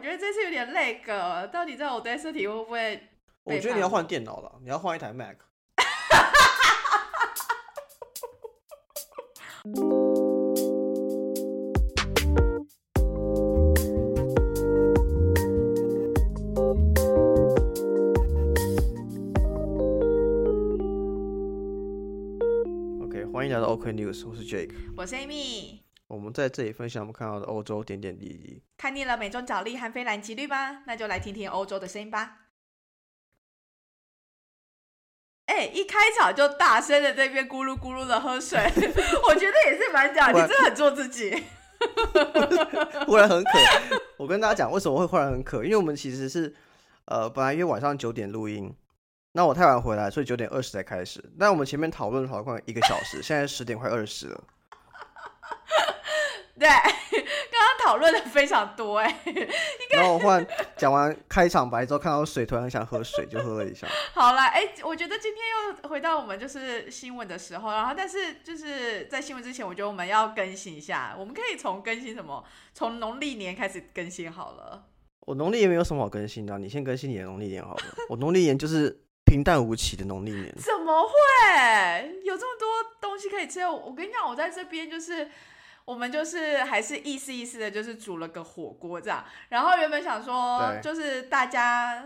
我觉得这次有点累个，到底在 Audacity 会不会？我觉得你要换电脑了，你要换一台 Mac。OK，欢迎来到 OK News，我是 Jake，我是 Amy。我们在这里分享我们看到的欧洲点点滴滴。看腻了美中角力和非蓝即绿吗？那就来听听欧洲的声音吧。哎，一开场就大声的这边咕噜咕噜的喝水，我觉得也是蛮屌，你真的很做自己。忽然很渴，我跟大家讲为什么会忽然很渴，因为我们其实是呃本来约晚上九点录音，那我太晚回来，所以九点二十才开始。但我们前面讨论了快一个小时，现在十点快二十了。对，刚刚讨论的非常多哎，然后我换讲完开场白之后，看到水，突然想喝水，就喝了一下。好了，哎，我觉得今天又回到我们就是新闻的时候，然后但是就是在新闻之前，我觉得我们要更新一下，我们可以从更新什么？从农历年开始更新好了。我农历年没有什么好更新的，你先更新你的农历年好了。我农历年就是平淡无奇的农历年。怎么会有这么多东西可以吃？我跟你讲，我在这边就是。我们就是还是意思意思的，就是煮了个火锅这样。然后原本想说，就是大家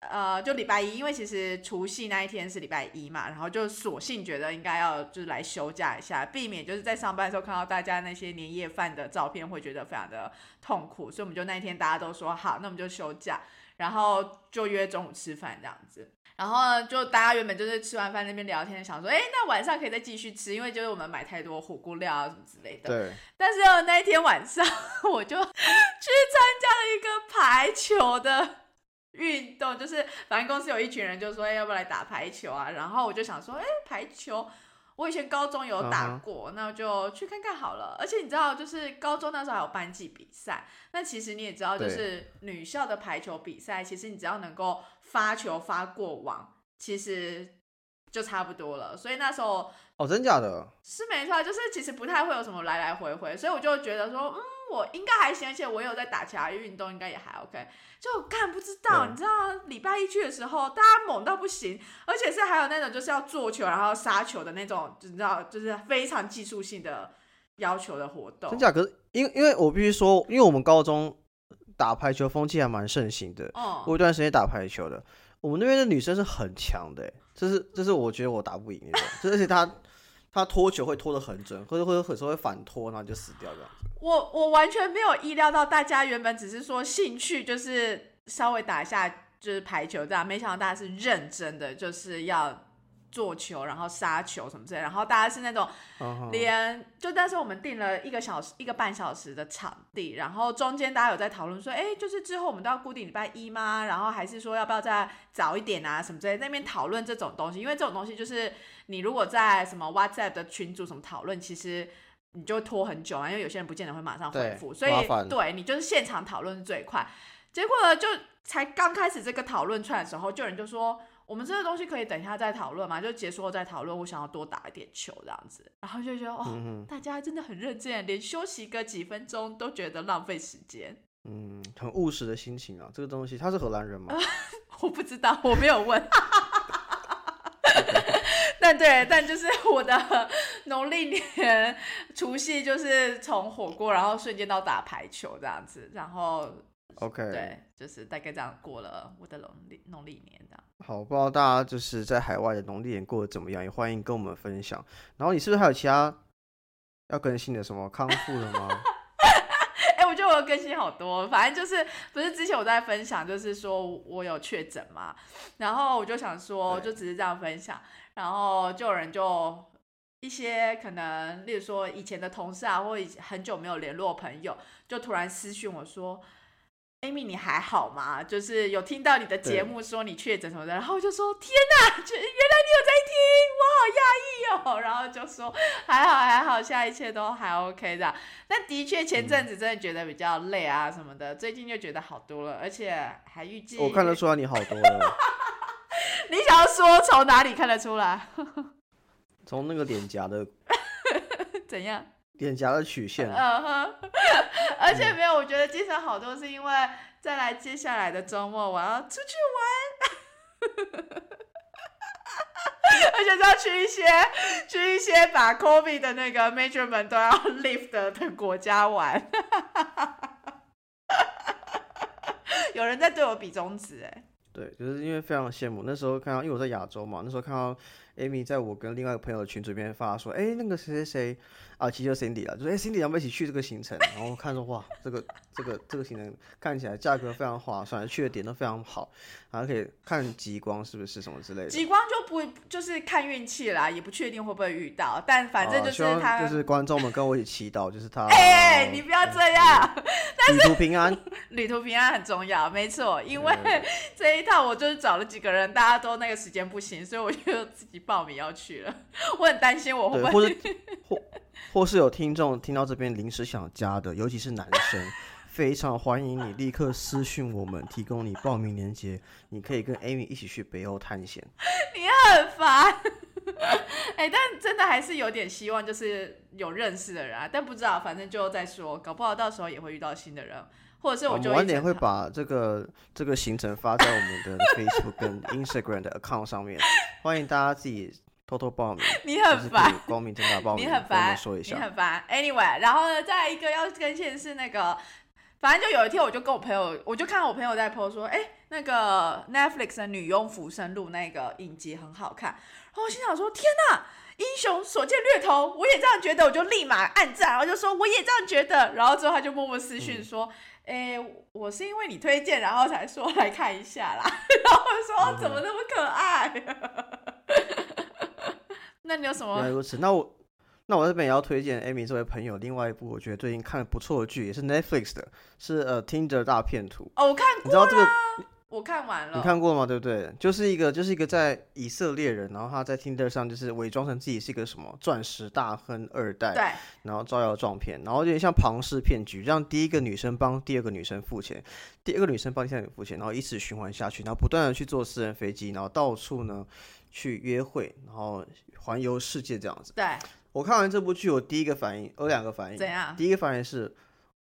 呃，就礼拜一，因为其实除夕那一天是礼拜一嘛，然后就索性觉得应该要就是来休假一下，避免就是在上班的时候看到大家那些年夜饭的照片，会觉得非常的痛苦。所以我们就那一天大家都说好，那我们就休假，然后就约中午吃饭这样子。然后就大家原本就是吃完饭那边聊天，想说，哎，那晚上可以再继续吃，因为就是我们买太多火锅料啊什么之类的。对。但是那一天晚上，我就去参加了一个排球的运动，就是反正公司有一群人就说，哎，要不要来打排球啊？然后我就想说，哎，排球。我以前高中有打过，那就去看看好了。而且你知道，就是高中那时候还有班级比赛。那其实你也知道，就是女校的排球比赛，其实你只要能够发球发过网，其实就差不多了。所以那时候哦，真假的？是没错，就是其实不太会有什么来来回回。所以我就觉得说，嗯。我应该还行，而且我有在打其他运动，应该也还 OK。就看不知道，你知道礼拜一去的时候，大家猛到不行，而且是还有那种就是要做球然后杀球的那种，你知道，就是非常技术性的要求的活动。真假？可是因因为我必须说，因为我们高中打排球风气还蛮盛行的，哦我一段时间打排球的，我们那边的女生是很强的，这是这是我觉得我打不赢那种，而且她。她拖球会拖得很准，或者或者有时候会反拖，然后就死掉这样子。我我完全没有意料到，大家原本只是说兴趣，就是稍微打一下就是排球这样，没想到大家是认真的，就是要。做球，然后杀球什么之类，然后大家是那种连就，但是我们定了一个小时、一个半小时的场地，然后中间大家有在讨论说，哎，就是之后我们都要固定礼拜一吗？然后还是说要不要再早一点啊？什么之类，那边讨论这种东西，因为这种东西就是你如果在什么 WhatsApp 的群组什么讨论，其实你就拖很久啊，因为有些人不见得会马上回复，所以对你就是现场讨论是最快。结果呢，就才刚开始这个讨论出来的时候，就有人就说。我们这个东西可以等一下再讨论嘛？就结束后再讨论。我想要多打一点球这样子，然后就觉得哦，大家真的很认真，连休息个几分钟都觉得浪费时间。嗯，很务实的心情啊。这个东西他是荷兰人吗？我不知道，我没有问。但对，但就是我的农历年除夕就是从火锅，然后瞬间到打排球这样子，然后。OK，对，就是大概这样过了我的农历农历年这样。好，不知道大家就是在海外的农历年过得怎么样，也欢迎跟我们分享。然后你是不是还有其他要更新的什么康复的吗？哎，我觉得我更新好多，反正就是不是之前我在分享，就是说我有确诊嘛，然后我就想说，就只是这样分享，然后就有人就一些可能，例如说以前的同事啊，或很久没有联络朋友，就突然私讯我说。Amy，你还好吗？就是有听到你的节目说你确诊什么的，然后我就说天哪，原来你有在听，我好讶异哦。然后就说还好还好，现在一切都还 OK 的。但的确前阵子真的觉得比较累啊什么的，最近就觉得好多了，而且还预计我看得出来你好多了。你想要说从哪里看得出来？从那个脸颊的怎样？脸颊的曲线。嗯哼，而且没有，我觉得精神好多是因为再来接下来的周末我要出去玩，而且是要去一些去一些把 COVID 的那个 measurement 都要 lift 的国家玩。有人在对我比中指，哎，对，就是因为非常羡慕。那时候看到，因为我在亚洲嘛，那时候看到 Amy 在我跟另外一个朋友的群里面发说，哎，那个谁谁谁。啊，其实就 Cindy 了，就说哎，Cindy，要不要一起去这个行程？然后看着哇，这个这个这个行程看起来价格非常划算，去的点都非常好，然后可以看极光，是不是什么之类的？极光就不就是看运气啦，也不确定会不会遇到，但反正就是他，就是 观众们跟我一起祈祷，就是他。哎，你不要这样，旅途平安，旅途平安很重要，没错，因为这一趟我就是找了几个人，大家都那个时间不行，所以我就自己报名要去了。我很担心我会不会。或是有听众听到这边临时想加的，尤其是男生，非常欢迎你立刻私讯我们，提供你报名链接，你可以跟 Amy 一起去北欧探险。你很烦，哎，但真的还是有点希望，就是有认识的人啊，但不知道，反正就再说，搞不好到时候也会遇到新的人，或者是我就晚点会把这个这个行程发在我们的 Facebook 跟 Instagram 的 account 上面，欢迎大家自己。偷偷报名，你很烦。光明正大报名，你很烦。说一下，你很烦。Anyway，然后呢，再一个要更新的是那个，反正就有一天，我就跟我朋友，我就看到我朋友在 po 说，哎，那个 Netflix 的《女佣浮生录》那个影集很好看。然后我心想说，天哪，英雄所见略同，我也这样觉得，我就立马按赞，然后就说我也这样觉得。然后之后他就默默私讯说，哎，我是因为你推荐，然后才说来看一下啦。然后说怎么那么可爱。那你有什么？原来如此，那我那我这边也要推荐 Amy 这位朋友另外一部我觉得最近看不错的剧，也是 Netflix 的，是呃 Tinder 大片图。哦，我看过。你知道这个？我看完了。你看过吗？对不对？就是一个就是一个在以色列人，然后他在 Tinder 上就是伪装成自己是一个什么钻石大亨二代，对，然后招摇撞骗，然后有点像庞氏骗局，让第一个女生帮第二个女生付钱，第二个女生帮第三个付钱，然后以此循环下去，然后不断的去坐私人飞机，然后到处呢去约会，然后。环游世界这样子，对我看完这部剧，我第一个反应有两个反应，怎样？第一个反应是，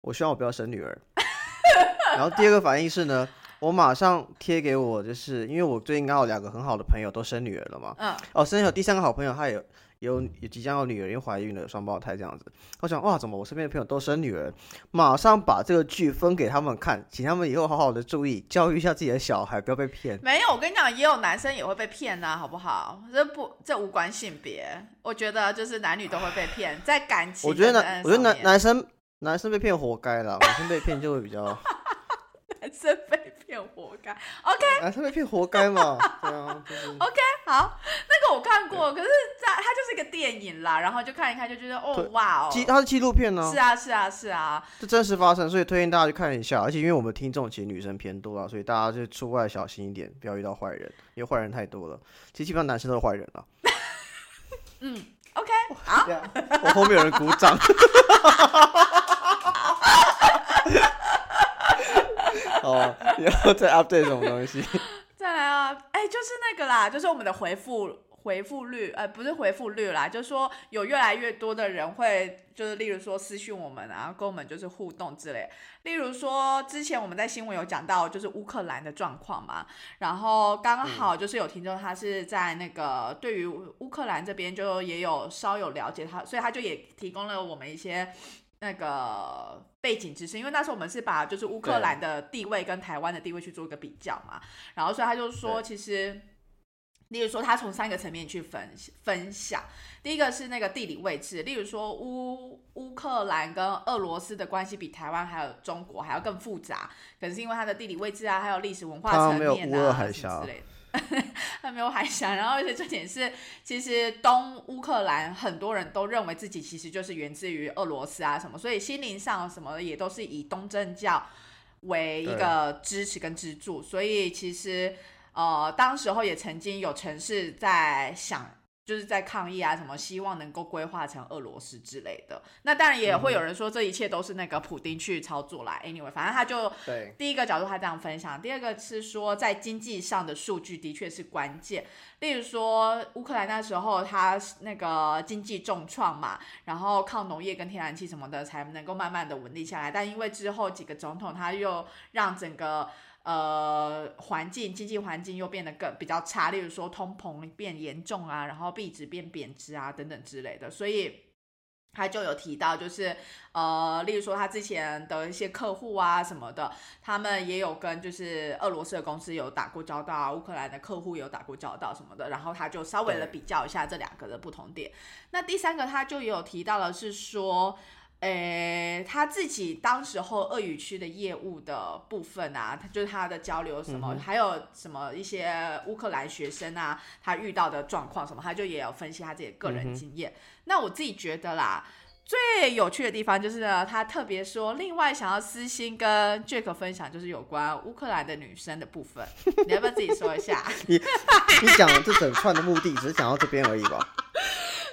我希望我不要生女儿，然后第二个反应是呢，我马上贴给我，就是因为我最近刚好两个很好的朋友都生女儿了嘛，嗯，哦，生有第三个好朋友，她也。有有即将有女儿，因为怀孕了，双胞胎这样子。我想哇，怎么我身边的朋友都生女儿？马上把这个剧分给他们看，请他们以后好好的注意，教育一下自己的小孩，不要被骗。没有，我跟你讲，也有男生也会被骗呐，好不好？这不这无关性别，我觉得就是男女都会被骗，在感情。我觉得男，我觉得男男生男生被骗活该了，女生被骗就会比较。男生被骗活该，OK？男生被骗活该嘛？对啊，就是 OK。好，那个我看过，可是在它就是一个电影啦，然后就看一看就觉得哦哇哦，纪它是纪录片呢。是啊是啊是啊，这真实发生，所以推荐大家去看一下。而且因为我们听众其实女生偏多啊，所以大家就出外小心一点，不要遇到坏人，因为坏人太多了。其实基本上男生都是坏人了。嗯，OK，好，我后面有人鼓掌。哦，然后再 update 什么东西。再来啊，哎，就是那个啦，就是我们的回复回复率，呃，不是回复率啦，就是说有越来越多的人会，就是例如说私讯我们，然后跟我们就是互动之类。例如说之前我们在新闻有讲到，就是乌克兰的状况嘛，然后刚好就是有听众他是在那个对于乌克兰这边就也有稍有了解，他所以他就也提供了我们一些。那个背景知识，因为那时候我们是把就是乌克兰的地位跟台湾的地位去做一个比较嘛，然后所以他就说，其实，例如说他从三个层面去分分享，第一个是那个地理位置，例如说乌乌克兰跟俄罗斯的关系比台湾还有中国还要更复杂，可能是因为它的地理位置啊，还有历史文化层面啊之类的。还没有海峡，然后而且重点是，其实东乌克兰很多人都认为自己其实就是源自于俄罗斯啊什么，所以心灵上什么也都是以东正教为一个支持跟支柱，所以其实呃，当时候也曾经有城市在想就是在抗议啊，什么希望能够规划成俄罗斯之类的。那当然也会有人说这一切都是那个普丁去操作啦。Anyway，反正他就对第一个角度他这样分享，第二个是说在经济上的数据的确是关键。例如说乌克兰那时候他那个经济重创嘛，然后靠农业跟天然气什么的才能够慢慢的稳定下来。但因为之后几个总统他又让整个呃，环境经济环境又变得更比较差，例如说通膨变严重啊，然后币值变贬值啊等等之类的，所以他就有提到，就是呃，例如说他之前的一些客户啊什么的，他们也有跟就是俄罗斯的公司有打过交道啊，乌克兰的客户有打过交道什么的，然后他就稍微的比较一下这两个的不同点。那第三个他就有提到的是说。诶，他自己当时候鳄鱼区的业务的部分啊，他就是他的交流什么，还有什么一些乌克兰学生啊，他遇到的状况什么，他就也有分析他自己个人经验。那我自己觉得啦，最有趣的地方就是呢，他特别说，另外想要私心跟 Jack 分享，就是有关乌克兰的女生的部分，你要不要自己说一下？你 你讲这整串的目的，只是讲到这边而已吧？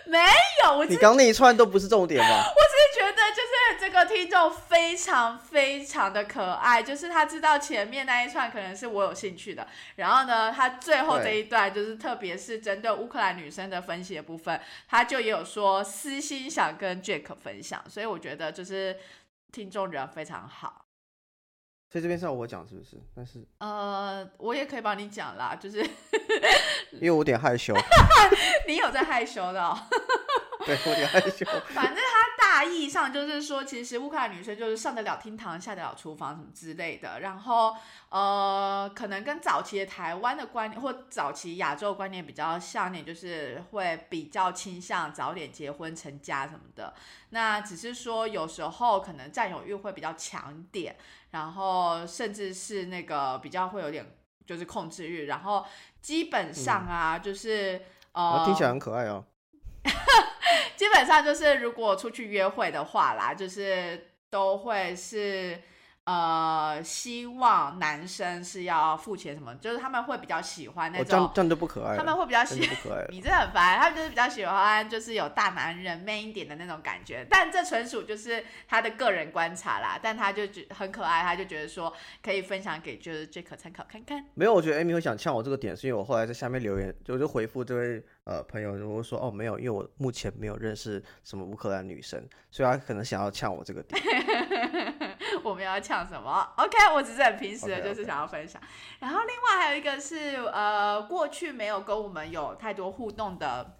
没有，我你刚那一串都不是重点吧？我只是觉得，就是这个听众非常非常的可爱，就是他知道前面那一串可能是我有兴趣的，然后呢，他最后这一段就是特别是针对乌克兰女生的分析的部分，他就也有说私心想跟 Jack 分享，所以我觉得就是听众人非常好。所以这边是要我讲是不是？但是呃，我也可以帮你讲啦，就是 因为我有点害羞。你有在害羞的？对，我有点害羞。反正他大意上就是说，其实乌克兰女生就是上得了厅堂，下得了厨房什么之类的。然后呃，可能跟早期的台湾的观念或早期亚洲观念比较像点，就是会比较倾向早点结婚成家什么的。那只是说有时候可能占有欲会比较强点。然后甚至是那个比较会有点就是控制欲，然后基本上啊，就是呃，听起来很可爱哦。基本上就是如果出去约会的话啦，就是都会是。呃，希望男生是要付钱什么，就是他们会比较喜欢那种，这样这样就不可爱。他们会比较喜不可爱，你真的很烦。他们就是比较喜欢，就是有大男人 man 一点的那种感觉。但这纯属就是他的个人观察啦。但他就觉很可爱，他就觉得说可以分享给就是 Jack 参考看看。没有，我觉得 Amy 会想呛我这个点，是因为我后来在下面留言，就就回复这位呃朋友，我说哦没有，因为我目前没有认识什么乌克兰女生，所以他可能想要呛我这个点。我们要抢什么？OK，我只是很平时的，就是想要分享。然后另外还有一个是，呃，过去没有跟我们有太多互动的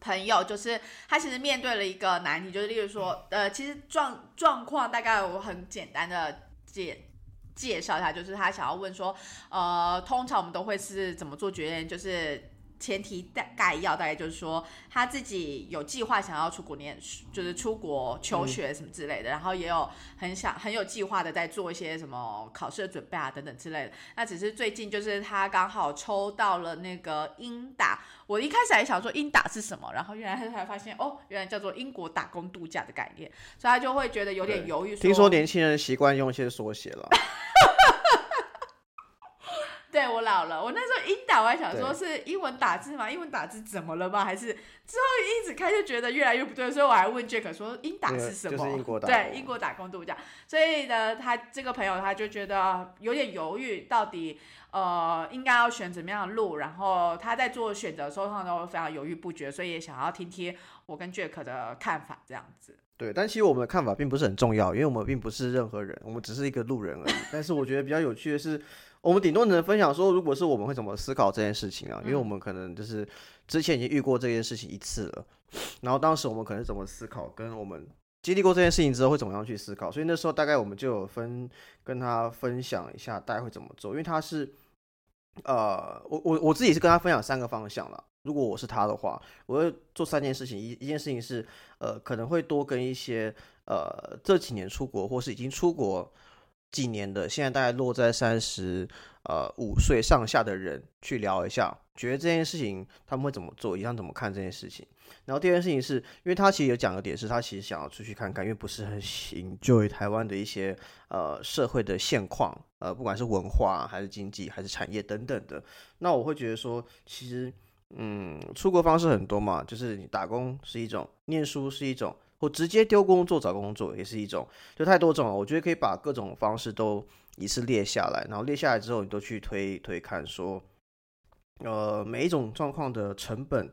朋友，就是他其实面对了一个难题，就是例如说，呃，其实状状况大概我很简单的介介绍一下，就是他想要问说，呃，通常我们都会是怎么做决定？就是。前提大概要大概就是说他自己有计划想要出国念书，就是出国求学什么之类的，然后也有很想很有计划的在做一些什么考试的准备啊等等之类的。那只是最近就是他刚好抽到了那个英打，我一开始还想说英打是什么，然后原来他才发现哦，原来叫做英国打工度假的概念，所以他就会觉得有点犹豫。听说年轻人习惯用一些缩写了。对我老了，我那时候英打我还想说是英文打字吗？英文打字怎么了吗？还是之后一直开就觉得越来越不对，所以我还问 Jack 说英打是什么？就是英国打 对英国打工度假。所以呢，他这个朋友他就觉得有点犹豫，到底呃应该要选怎么样的路？然后他在做选择的时候，他都非常犹豫不决，所以也想要听听我跟 Jack 的看法这样子。对，但其实我们的看法并不是很重要，因为我们并不是任何人，我们只是一个路人而已。但是我觉得比较有趣的是。我们顶多能分享说，如果是我们会怎么思考这件事情啊？因为我们可能就是之前已经遇过这件事情一次了，然后当时我们可能怎么思考，跟我们经历过这件事情之后会怎么样去思考，所以那时候大概我们就有分跟他分享一下大概会怎么做，因为他是呃，我我我自己是跟他分享三个方向了。如果我是他的话，我会做三件事情，一一件事情是呃，可能会多跟一些呃这几年出国或是已经出国。几年的，现在大概落在三十呃五岁上下的人去聊一下，觉得这件事情他们会怎么做，一样怎么看这件事情。然后第二件事情是因为他其实有讲个点，是他其实想要出去看看，因为不是很行，就台湾的一些呃社会的现况，呃不管是文化还是经济还是产业等等的。那我会觉得说，其实嗯，出国方式很多嘛，就是你打工是一种，念书是一种，或直接丢工作找工作也是一种，就太多种了。我觉得可以把各种方式都一次列下来，然后列下来之后，你都去推推看，说，呃，每一种状况的成本、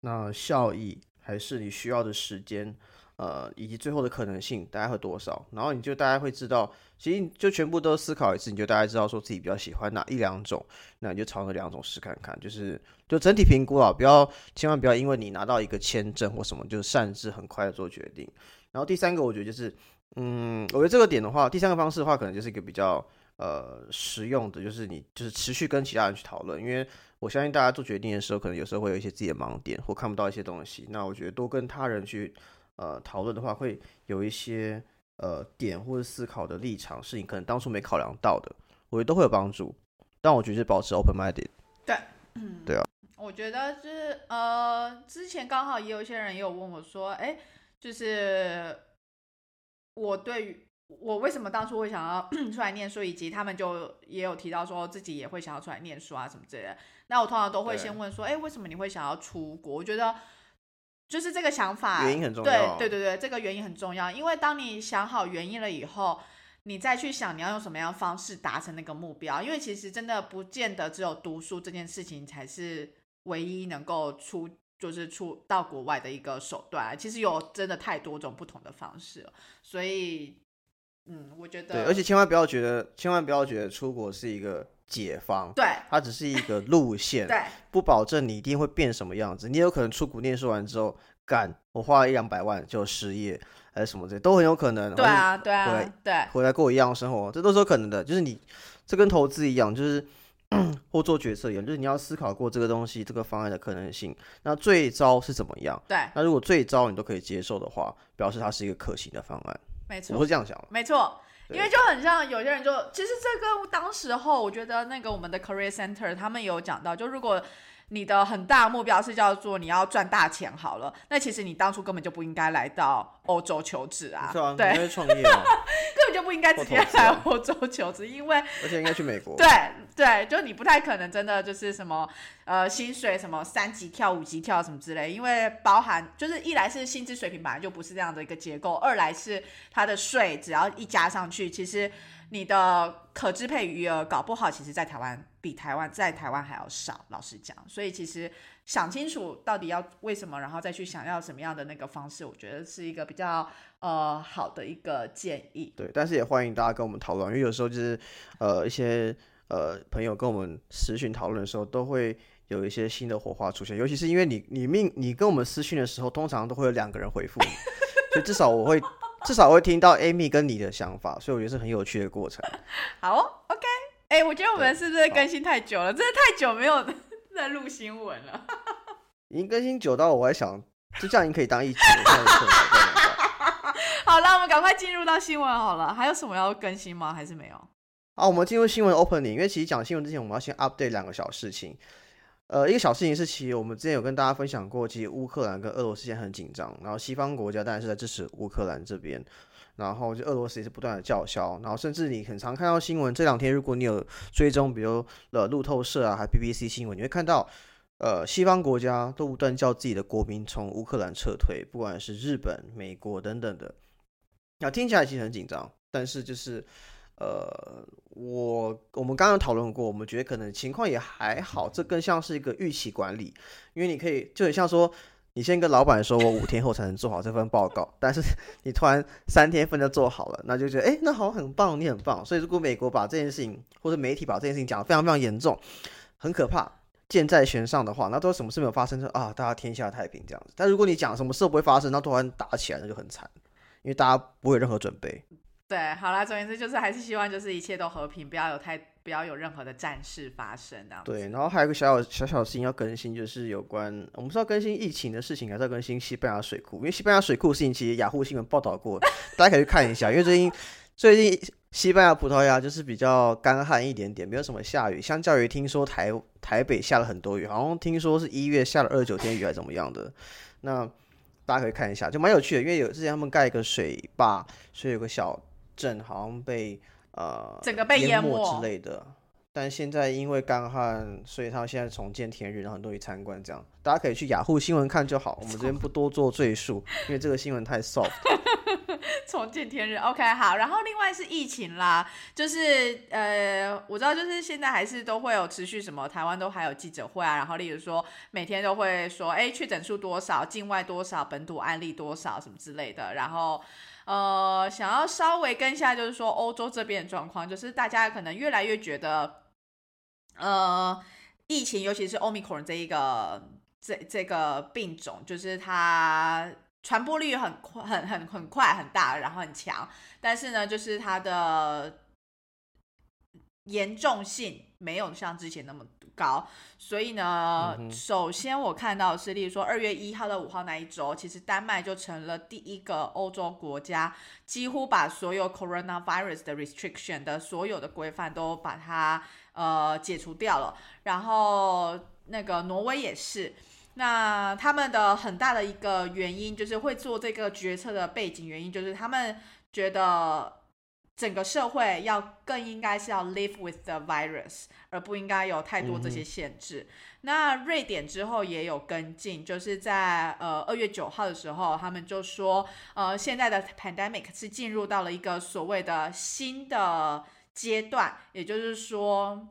那效益，还是你需要的时间。呃，以及最后的可能性大概会多少？然后你就大概会知道，其实就全部都思考一次，你就大概知道说自己比较喜欢哪一两种，那你就朝那两种试看看，就是就整体评估啊，不要千万不要因为你拿到一个签证或什么，就擅自很快的做决定。然后第三个，我觉得就是，嗯，我觉得这个点的话，第三个方式的话，可能就是一个比较呃实用的，就是你就是持续跟其他人去讨论，因为我相信大家做决定的时候，可能有时候会有一些自己的盲点或看不到一些东西，那我觉得多跟他人去。呃，讨论的话会有一些呃点或者思考的立场，是你可能当初没考量到的，我觉得都会有帮助。但我觉得是保持 open minded。对，嗯，对啊。我觉得就是呃，之前刚好也有一些人也有问我说，哎，就是我对于我为什么当初会想要 出来念书，以及他们就也有提到说自己也会想要出来念书啊什么之类的。那我通常都会先问说，哎，为什么你会想要出国？我觉得。就是这个想法，原因很重要。对对对对，这个原因很重要，因为当你想好原因了以后，你再去想你要用什么样的方式达成那个目标。因为其实真的不见得只有读书这件事情才是唯一能够出，就是出到国外的一个手段。其实有真的太多种不同的方式了，所以，嗯，我觉得，对，而且千万不要觉得，千万不要觉得出国是一个。解方，对，它只是一个路线，对，不保证你一定会变什么样子。你有可能出国念书完之后，干，我花了一两百万就失业，还是什么这都很有可能。对啊，对啊，对，回来过一样的生活，这都是有可能的。就是你，这跟投资一样，就是 或做决策一样，就是你要思考过这个东西、这个方案的可能性。那最糟是怎么样？对，那如果最糟你都可以接受的话，表示它是一个可行的方案。没错，我是这样想。没错。因为就很像有些人就，其实这个当时候，我觉得那个我们的 career center 他们有讲到，就如果你的很大目标是叫做你要赚大钱好了，那其实你当初根本就不应该来到欧洲求职啊，对，创业，根本就不应该直接来欧洲求职，因为而且应该去美国，对对，就你不太可能真的就是什么呃薪水什么三级跳五级跳什么之类，因为包含就是一来是薪资水平本来就不是这样的一个结构，二来是它的税只要一加上去，其实。你的可支配余额搞不好，其实，在台湾比台湾在台湾还要少。老实讲，所以其实想清楚到底要为什么，然后再去想要什么样的那个方式，我觉得是一个比较呃好的一个建议。对，但是也欢迎大家跟我们讨论，因为有时候就是呃一些呃朋友跟我们私讯讨论的时候，都会有一些新的火花出现。尤其是因为你你命你跟我们私讯的时候，通常都会有两个人回复你，所以至少我会。至少会听到 Amy 跟你的想法，所以我觉得是很有趣的过程。好，OK，哎，我觉得我们是不是更新太久了？真的太久没有 在录新闻了。已经更新久到我还想，就这样已经可以当一集。好了，我们赶快进入到新闻好了。还有什么要更新吗？还是没有？好，我们进入新闻 opening。因为其实讲新闻之前，我们要先 update 两个小事情。呃，一个小事情是，其实我们之前有跟大家分享过，其实乌克兰跟俄罗斯现在很紧张，然后西方国家当然是在支持乌克兰这边，然后就俄罗斯也是不断的叫嚣，然后甚至你很常看到新闻，这两天如果你有追踪，比如呃路透社啊，还 BBC 新闻，你会看到，呃，西方国家都不断叫自己的国民从乌克兰撤退，不管是日本、美国等等的，那听起来其实很紧张，但是就是。呃，我我们刚刚讨论过，我们觉得可能情况也还好，这更像是一个预期管理，因为你可以就很像说，你先跟老板说，我五天后才能做好这份报告，但是你突然三天份就做好了，那就觉得哎，那好很棒，你很棒。所以如果美国把这件事情或者媒体把这件事情讲得非常非常严重，很可怕，箭在弦上的话，那都什么事没有发生，就啊，大家天下太平这样子。但如果你讲什么事不会发生，那突然打起来，那就很惨，因为大家不会有任何准备。对，好啦，总而言之就是还是希望就是一切都和平，不要有太不要有任何的战事发生这样。对，然后还有个小小小小的事情要更新，就是有关我们是要更新疫情的事情，还是要更新西班牙水库？因为西班牙水库事情其实雅虎新闻报道过，大家可以去看一下。因为最近最近西班牙、葡萄牙就是比较干旱一点点，没有什么下雨，相较于听说台台北下了很多雨，好像听说是一月下了二十九天雨还是怎么样的。那大家可以看一下，就蛮有趣的，因为有之前他们盖一个水坝，所以有个小。镇好像被呃整个被淹没之类的，但现在因为干旱，所以他现在重见天日，然后很多人参观，这样大家可以去雅虎新闻看就好。我们这边不多做赘述，因为这个新闻太 soft。重见天日，OK，好。然后另外是疫情啦，就是呃，我知道就是现在还是都会有持续什么，台湾都还有记者会啊。然后例如说每天都会说，哎，确诊数多少，境外多少，本土案例多少，什么之类的。然后呃，想要稍微跟一下，就是说欧洲这边的状况，就是大家可能越来越觉得，呃，疫情尤其是 Omicron 这一个这这个病种，就是它。传播率很快，很很很快，很大，然后很强，但是呢，就是它的严重性没有像之前那么高，所以呢，首先我看到是，例如说二月一号到五号那一周，其实丹麦就成了第一个欧洲国家，几乎把所有 coronavirus 的 restriction 的所有的规范都把它呃解除掉了，然后那个挪威也是。那他们的很大的一个原因，就是会做这个决策的背景原因，就是他们觉得整个社会要更应该是要 live with the virus，而不应该有太多这些限制。那瑞典之后也有跟进，就是在呃二月九号的时候，他们就说，呃现在的 pandemic 是进入到了一个所谓的新的阶段，也就是说。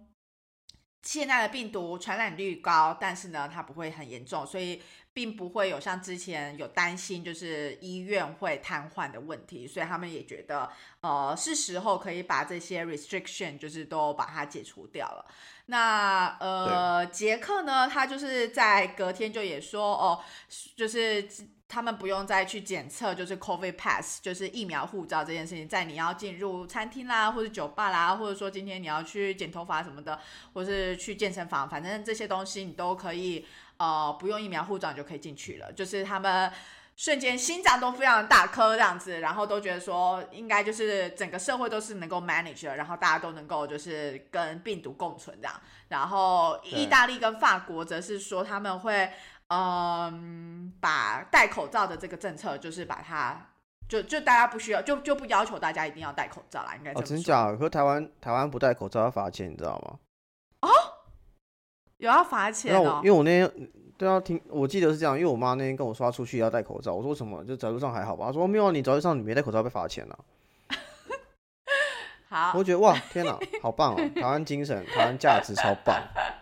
现在的病毒传染率高，但是呢，它不会很严重，所以并不会有像之前有担心，就是医院会瘫痪的问题。所以他们也觉得，呃，是时候可以把这些 restriction 就是都把它解除掉了。那呃，捷克呢，他就是在隔天就也说，哦，就是。他们不用再去检测，就是 COVID pass，就是疫苗护照这件事情，在你要进入餐厅啦，或者酒吧啦，或者说今天你要去剪头发什么的，或是去健身房，反正这些东西你都可以，呃，不用疫苗护照你就可以进去了。就是他们瞬间心脏都非常大颗这样子，然后都觉得说应该就是整个社会都是能够 manage 的，然后大家都能够就是跟病毒共存这样。然后意大利跟法国则是说他们会。嗯，把戴口罩的这个政策，就是把它，就就大家不需要，就就不要求大家一定要戴口罩啦，应该。哦，真假？可台湾台湾不戴口罩要罚钱，你知道吗？哦，有要罚钱哦。因为我那天对啊听，我记得是这样，因为我妈那天跟我说她出去要戴口罩，我说什么？就早路上还好吧？她说没有，你早路上你没戴口罩被罚钱了。好，我觉得哇，天哪，好棒哦！台湾精神，台湾价值超棒。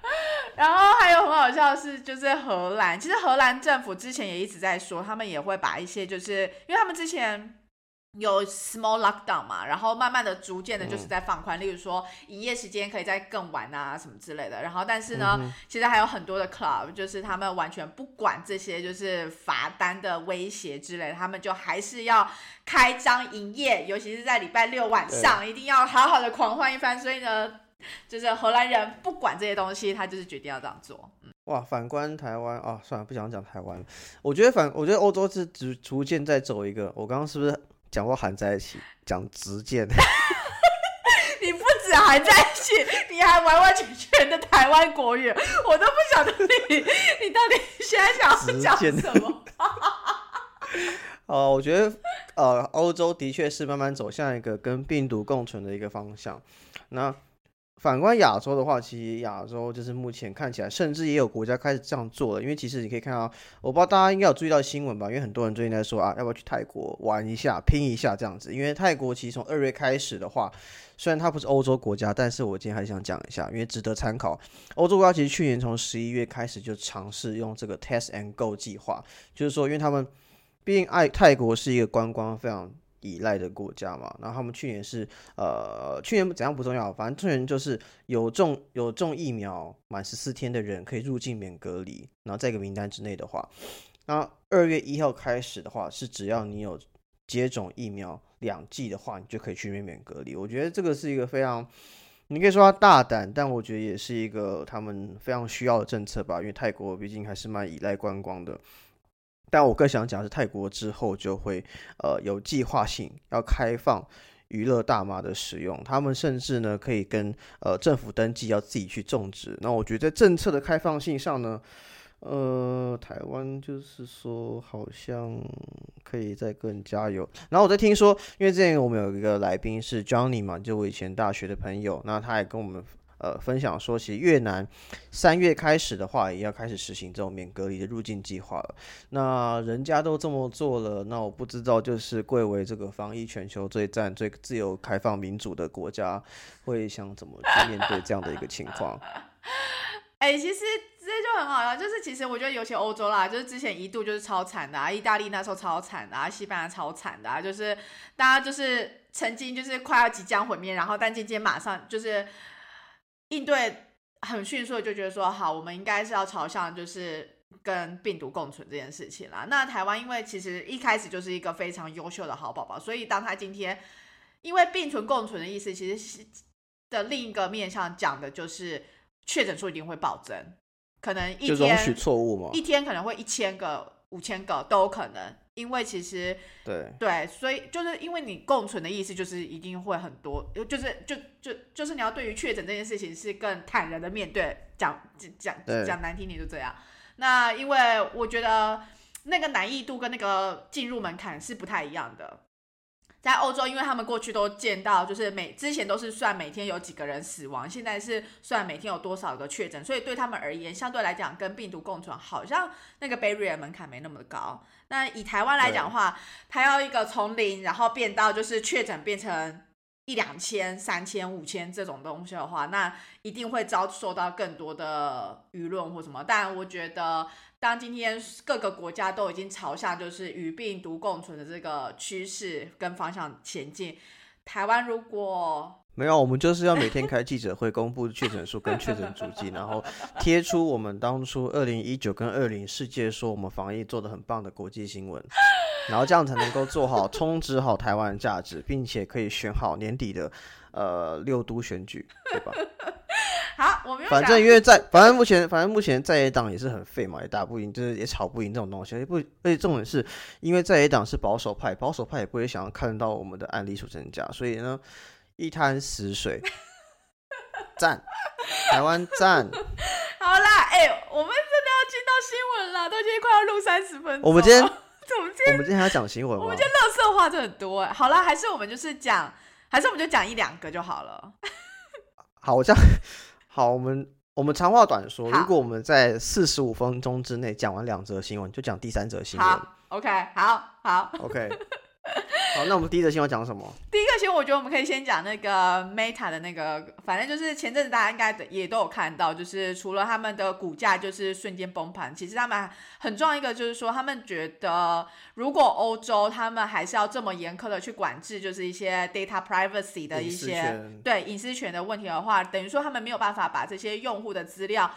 然后还有很好笑的是，就是荷兰，其实荷兰政府之前也一直在说，他们也会把一些，就是因为他们之前有 small lockdown 嘛，然后慢慢的、逐渐的，就是在放宽，例如说营业时间可以再更晚啊，什么之类的。然后，但是呢，其实还有很多的 club，就是他们完全不管这些，就是罚单的威胁之类，他们就还是要开张营业，尤其是在礼拜六晚上，一定要好好的狂欢一番。所以呢。就是荷兰人不管这些东西，他就是决定要这样做。哇，反观台湾啊，算了，不想讲台湾了。我觉得反，我觉得欧洲是逐逐渐在走一个。我刚刚是不是讲话含在一起？讲直见？你不止含在一起，你还完完全全的台湾国语，我都不晓得你 你到底现在想要讲什么。哦，我觉得呃，欧洲的确是慢慢走向一个跟病毒共存的一个方向。那反观亚洲的话，其实亚洲就是目前看起来，甚至也有国家开始这样做了。因为其实你可以看到，我不知道大家应该有注意到新闻吧？因为很多人最近在说啊，要不要去泰国玩一下、拼一下这样子。因为泰国其实从二月开始的话，虽然它不是欧洲国家，但是我今天还想讲一下，因为值得参考。欧洲国家其实去年从十一月开始就尝试用这个 Test and Go 计划，就是说，因为他们毕竟爱泰国是一个观光非常。依赖的国家嘛，然后他们去年是呃，去年怎样不重要，反正去年就是有种有种疫苗满十四天的人可以入境免隔离，然后在一个名单之内的话，那二月一号开始的话是只要你有接种疫苗两剂的话，你就可以去免免隔离。我觉得这个是一个非常，你可以说它大胆，但我觉得也是一个他们非常需要的政策吧，因为泰国毕竟还是蛮依赖观光的。但我更想讲是泰国之后就会，呃，有计划性要开放娱乐大麻的使用，他们甚至呢可以跟呃政府登记要自己去种植。那我觉得在政策的开放性上呢，呃，台湾就是说好像可以再更加油。然后我在听说，因为之前我们有一个来宾是 Johnny 嘛，就我以前大学的朋友，那他也跟我们呃分享说，其实越南三月开始的话，也要开始实行这种免隔离的入境计划了。那人家都这么做了，那我不知道，就是贵为这个防疫全球最赞、最自由、开放、民主的国家，会想怎么去面对这样的一个情况？哎，其实。这就很好了，就是其实我觉得尤其欧洲啦，就是之前一度就是超惨的啊，意大利那时候超惨的啊，西班牙超惨的啊，就是大家就是曾经就是快要即将毁灭，然后但渐渐马上就是应对很迅速，就觉得说好，我们应该是要朝向就是跟病毒共存这件事情啦。那台湾因为其实一开始就是一个非常优秀的好宝宝，所以当他今天因为并存共存的意思，其实是的另一个面向讲的就是确诊数一定会暴增。可能一天错误吗？一天可能会一千个、五千个都有可能，因为其实对对，所以就是因为你共存的意思，就是一定会很多，就是就就就是你要对于确诊这件事情是更坦然的面对，讲讲讲难听点就这样。那因为我觉得那个难易度跟那个进入门槛是不太一样的。在欧洲，因为他们过去都见到，就是每之前都是算每天有几个人死亡，现在是算每天有多少个确诊，所以对他们而言，相对来讲跟病毒共存，好像那个 barrier 门槛没那么高。那以台湾来讲的话，它要一个从零然后变到就是确诊变成一两千、三千、五千这种东西的话，那一定会遭受到更多的舆论或什么。但我觉得。当今天各个国家都已经朝向就是与病毒共存的这个趋势跟方向前进，台湾如果没有，我们就是要每天开记者会，公布确诊数跟确诊足迹，然后贴出我们当初二零一九跟二零世界说我们防疫做的很棒的国际新闻，然后这样才能够做好充值好台湾的价值，并且可以选好年底的呃六都选举，对吧？好，我们反正因为在，反正目前，反正目前在野党也是很废嘛，也打不赢，就是也吵不赢这种东西。不，而且重点是，因为在野党是保守派，保守派也不会想要看到我们的案例数增加，所以呢，一滩死水。赞，台湾赞。好啦，哎，我们真的要进到新闻了，都已经快要录三十分钟。我们今天，我们今天，我们今天要讲新闻我们今天乐色话就很多哎。好了，还是我们就是讲，还是我们就讲一两个就好了。好，我这样。好，我们我们长话短说。如果我们在四十五分钟之内讲完两则新闻，就讲第三则新闻。好，OK，好好，OK。好，那我们第一个新闻讲什么？第一个新闻，我觉得我们可以先讲那个 Meta 的那个，反正就是前阵子大家应该也都有看到，就是除了他们的股价就是瞬间崩盘，其实他们很重要一个就是说，他们觉得如果欧洲他们还是要这么严苛的去管制，就是一些 data privacy 的一些对隐私权的问题的话，等于说他们没有办法把这些用户的资料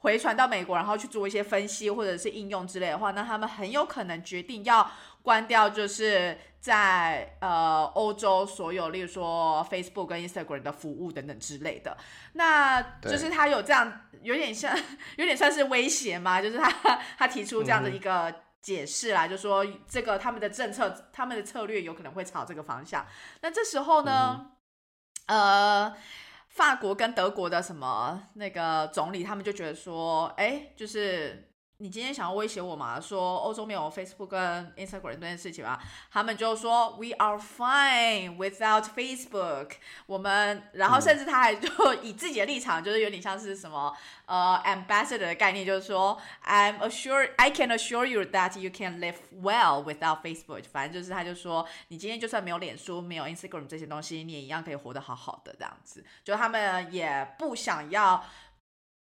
回传到美国，然后去做一些分析或者是应用之类的话，那他们很有可能决定要。关掉就是在呃欧洲所有，例如说 Facebook 跟 Instagram 的服务等等之类的，那就是他有这样有点像 有点算是威胁嘛，就是他他提出这样的一个解释啦，就说这个他们的政策他们的策略有可能会朝这个方向。那这时候呢，呃，法国跟德国的什么那个总理他们就觉得说，哎，就是。你今天想要威胁我嘛？说欧洲没有 Facebook 跟 Instagram 这件事情吧？他们就说 We are fine without Facebook。我们，然后甚至他还就以自己的立场，就是有点像是什么呃 ambassador 的概念，就是说 I'm assure I can assure you that you can live well without Facebook。反正就是他就说，你今天就算没有脸书、没有 Instagram 这些东西，你也一样可以活得好好的这样子。就他们也不想要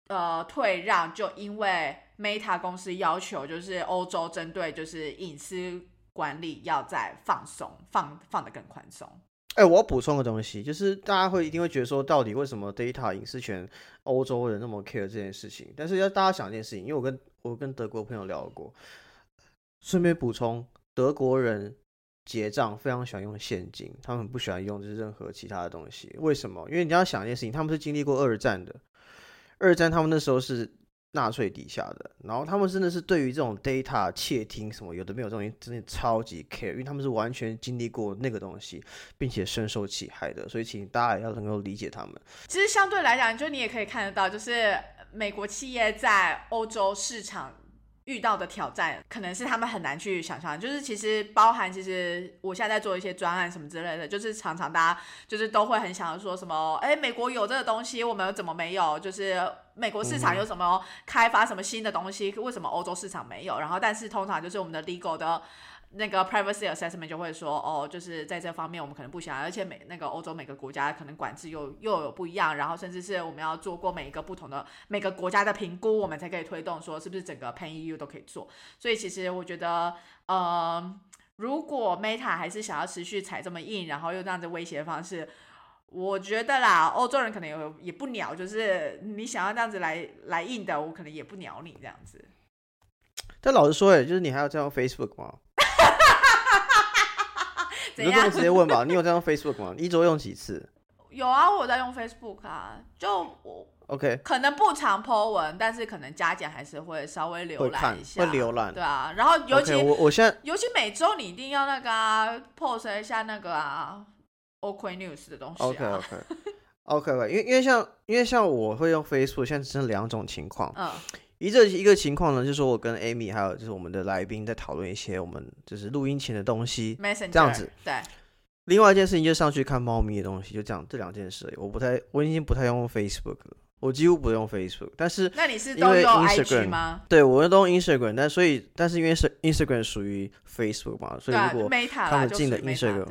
呃退让，就因为。Meta 公司要求就是欧洲针对就是隐私管理要再放松，放放得更宽松。哎，我要补充个东西，就是大家会一定会觉得说，到底为什么 data 隐私权欧洲人那么 care 这件事情？但是要大家想一件事情，因为我跟我跟德国朋友聊过，顺便补充，德国人结账非常喜欢用现金，他们不喜欢用就是任何其他的东西。为什么？因为你要想一件事情，他们是经历过二战的，二战他们那时候是。纳粹底下的，然后他们真的是对于这种 data 窃听什么有的没有这种东西，真的超级 care，因为他们是完全经历过那个东西，并且深受其害的，所以请大家也要能够理解他们。其实相对来讲，就你也可以看得到，就是美国企业在欧洲市场遇到的挑战，可能是他们很难去想象。就是其实包含，其实我现在在做一些专案什么之类的，就是常常大家就是都会很想要说什么，哎，美国有这个东西，我们怎么没有？就是美国市场有什么开发什么新的东西，为什么欧洲市场没有？然后，但是通常就是我们的 legal 的。那个 privacy assessment 就会说，哦，就是在这方面我们可能不想，而且每那个欧洲每个国家可能管制又又有不一样，然后甚至是我们要做过每一个不同的每个国家的评估，我们才可以推动说是不是整个 Pan EU 都可以做。所以其实我觉得，呃，如果 Meta 还是想要持续踩这么硬，然后又这样子威胁的方式，我觉得啦，欧洲人可能有也不鸟，就是你想要这样子来来硬的，我可能也不鸟你这样子。但老实说，哎，就是你还要这样 Facebook 吗？你就这么直接问吧，你有在用 Facebook 吗？一周用几次？有啊，我在用 Facebook 啊，就我 OK，可能不常 po 文，但是可能加减还是会稍微浏览一下，会浏览，对啊。然后尤其我我现在尤其每周你一定要那个啊，post 一下那个啊，OK News 的东西。OK OK OK OK，因为因为像因为像我会用 Facebook，现在只剩两种情况。嗯。一这一个情况呢，就是说我跟 Amy 还有就是我们的来宾在讨论一些我们就是录音前的东西，这样子。对。另外一件事情就上去看猫咪的东西，就这样这两件事。我不太，我已经不太用 Facebook 了，我几乎不用 Facebook。但是那你是都用 IG 吗？对，我都用 Instagram，但所以但是因为是 Instagram 属于 Facebook 嘛，所以如果他们进的 Instagram，